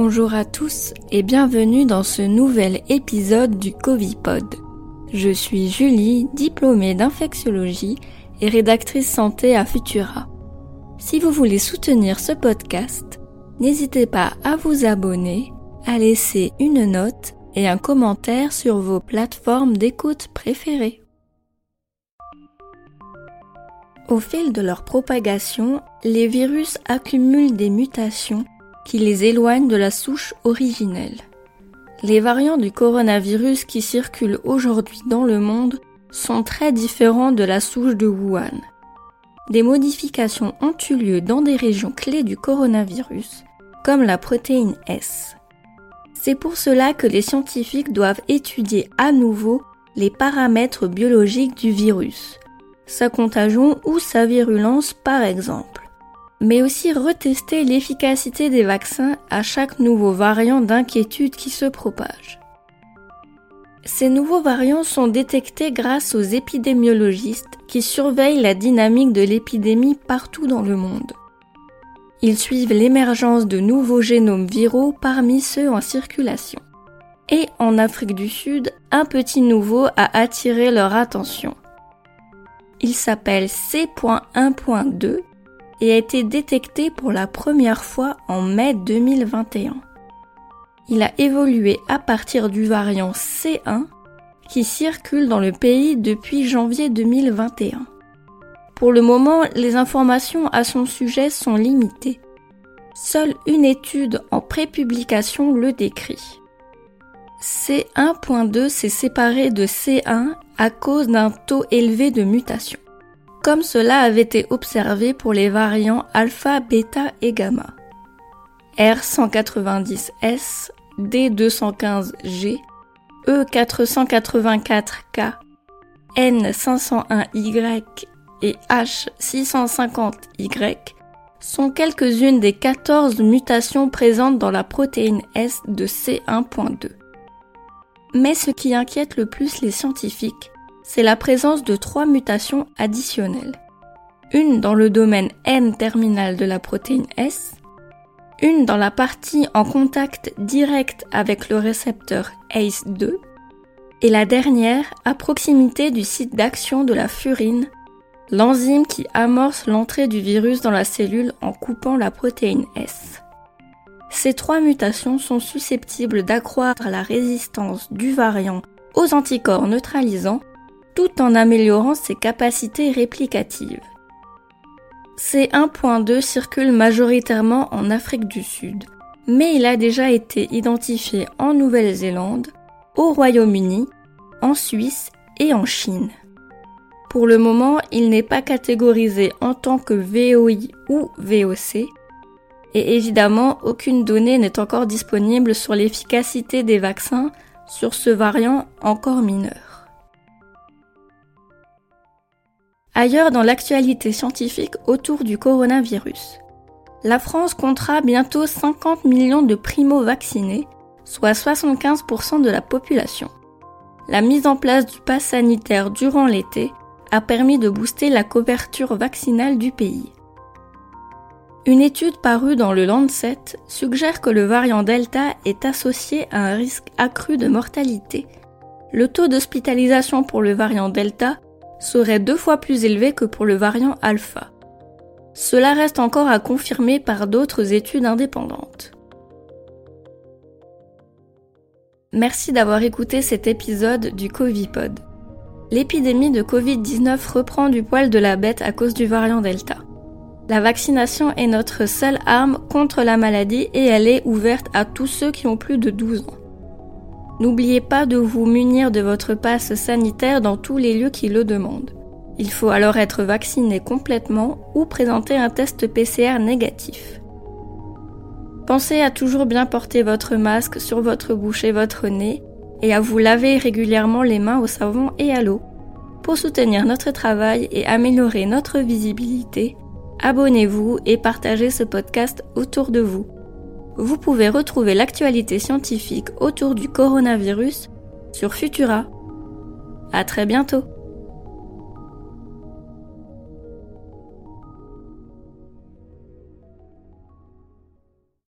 Bonjour à tous et bienvenue dans ce nouvel épisode du Covipod. Je suis Julie, diplômée d'infectiologie et rédactrice santé à Futura. Si vous voulez soutenir ce podcast, n'hésitez pas à vous abonner, à laisser une note et un commentaire sur vos plateformes d'écoute préférées. Au fil de leur propagation, les virus accumulent des mutations qui les éloignent de la souche originelle. Les variants du coronavirus qui circulent aujourd'hui dans le monde sont très différents de la souche de Wuhan. Des modifications ont eu lieu dans des régions clés du coronavirus, comme la protéine S. C'est pour cela que les scientifiques doivent étudier à nouveau les paramètres biologiques du virus, sa contagion ou sa virulence par exemple mais aussi retester l'efficacité des vaccins à chaque nouveau variant d'inquiétude qui se propage. Ces nouveaux variants sont détectés grâce aux épidémiologistes qui surveillent la dynamique de l'épidémie partout dans le monde. Ils suivent l'émergence de nouveaux génomes viraux parmi ceux en circulation. Et en Afrique du Sud, un petit nouveau a attiré leur attention. Il s'appelle C.1.2 et a été détecté pour la première fois en mai 2021. Il a évolué à partir du variant C1 qui circule dans le pays depuis janvier 2021. Pour le moment, les informations à son sujet sont limitées. Seule une étude en prépublication le décrit. C1.2 s'est séparé de C1 à cause d'un taux élevé de mutation comme cela avait été observé pour les variants alpha, bêta et gamma. R190S, D215G, E484K, N501Y et H650Y sont quelques-unes des 14 mutations présentes dans la protéine S de C1.2. Mais ce qui inquiète le plus les scientifiques, c'est la présence de trois mutations additionnelles. Une dans le domaine N-terminal de la protéine S, une dans la partie en contact direct avec le récepteur ACE2, et la dernière à proximité du site d'action de la furine, l'enzyme qui amorce l'entrée du virus dans la cellule en coupant la protéine S. Ces trois mutations sont susceptibles d'accroître la résistance du variant aux anticorps neutralisants tout en améliorant ses capacités réplicatives. C1.2 circule majoritairement en Afrique du Sud, mais il a déjà été identifié en Nouvelle-Zélande, au Royaume-Uni, en Suisse et en Chine. Pour le moment, il n'est pas catégorisé en tant que VOI ou VOC, et évidemment, aucune donnée n'est encore disponible sur l'efficacité des vaccins sur ce variant encore mineur. Ailleurs dans l'actualité scientifique autour du coronavirus. La France comptera bientôt 50 millions de primo-vaccinés, soit 75% de la population. La mise en place du pass sanitaire durant l'été a permis de booster la couverture vaccinale du pays. Une étude parue dans le Lancet suggère que le variant Delta est associé à un risque accru de mortalité. Le taux d'hospitalisation pour le variant Delta serait deux fois plus élevé que pour le variant alpha. Cela reste encore à confirmer par d'autres études indépendantes. Merci d'avoir écouté cet épisode du Covipod. L'épidémie de Covid-19 reprend du poil de la bête à cause du variant Delta. La vaccination est notre seule arme contre la maladie et elle est ouverte à tous ceux qui ont plus de 12 ans. N'oubliez pas de vous munir de votre passe sanitaire dans tous les lieux qui le demandent. Il faut alors être vacciné complètement ou présenter un test PCR négatif. Pensez à toujours bien porter votre masque sur votre bouche et votre nez et à vous laver régulièrement les mains au savon et à l'eau. Pour soutenir notre travail et améliorer notre visibilité, abonnez-vous et partagez ce podcast autour de vous vous pouvez retrouver l'actualité scientifique autour du coronavirus sur Futura. À très bientôt!